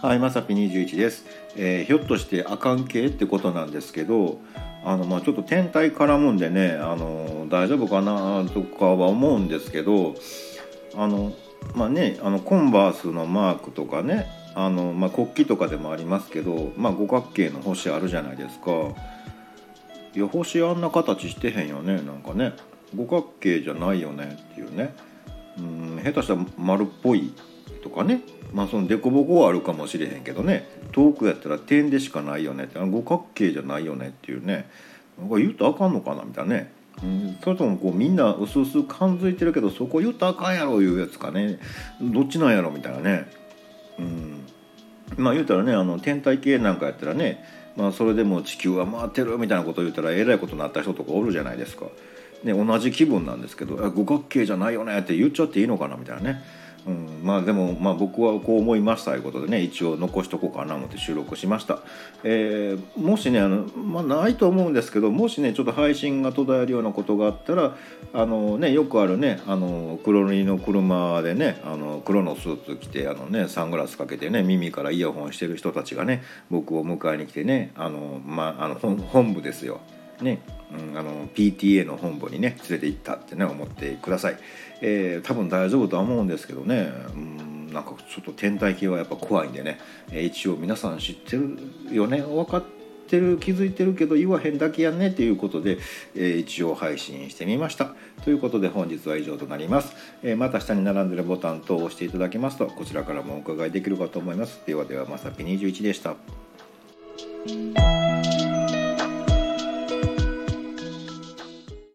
はい、まさぴ21です、えーひょっとしてあかん系ってことなんですけどあの、まあ、ちょっと天体絡むんでねあの大丈夫かなとかは思うんですけどあのまあねあのコンバースのマークとかねあの、まあ、国旗とかでもありますけど、まあ、五角形の星あるじゃないですか。いや星あんな形してへんよねなんかね。五角形じゃないよねっていうね。うん下手したら丸っぽいとかね。まあその凸凹はあるかもしれへんけどね。遠くやったら点でしかないよねって。あの五角形じゃないよねっていうね。なんか言うとあかんのかなみたいなね、うん、それともこうみんな薄々感づいてるけどそこ言うとあかんやろいうやつかね。どっちなんやろみたいなね。うん。まあ言うたらねあの天体系なんかやったらね。まあそれでも地球は回ってるみたいなこと言ったらえらいことになった人とかおるじゃないですか。ね、同じ気分なんですけどあ五角形じゃないよねって言っちゃっていいのかなみたいなね、うん、まあでも、まあ、僕はこう思いましたということでね一応残しとこうかなと思って収録しました、えーもしねあの、まあ、ないと思うんですけどもしねちょっと配信が途絶えるようなことがあったらあの、ね、よくあるねあの黒塗りの車でねあの黒のスーツ着てあの、ね、サングラスかけてね耳からイヤホンしてる人たちがね僕を迎えに来てねあの、まあ、あの本本部ですよ。ね、うん、あの PTA の本部にね連れて行ったってね思ってください、えー多分大丈夫とは思うんですけどね、うん、なんかちょっと天体系はやっぱ怖いんでね、えー一応皆さん知ってるよね分かってる気づいてるけど言わへんだけやんねっていうことで、えー一応配信してみました。ということで本日は以上となります、えーまた下に並んでるボタン等を押していただけますとこちらからもお伺いできるかと思います。ではではまさぴ21でした。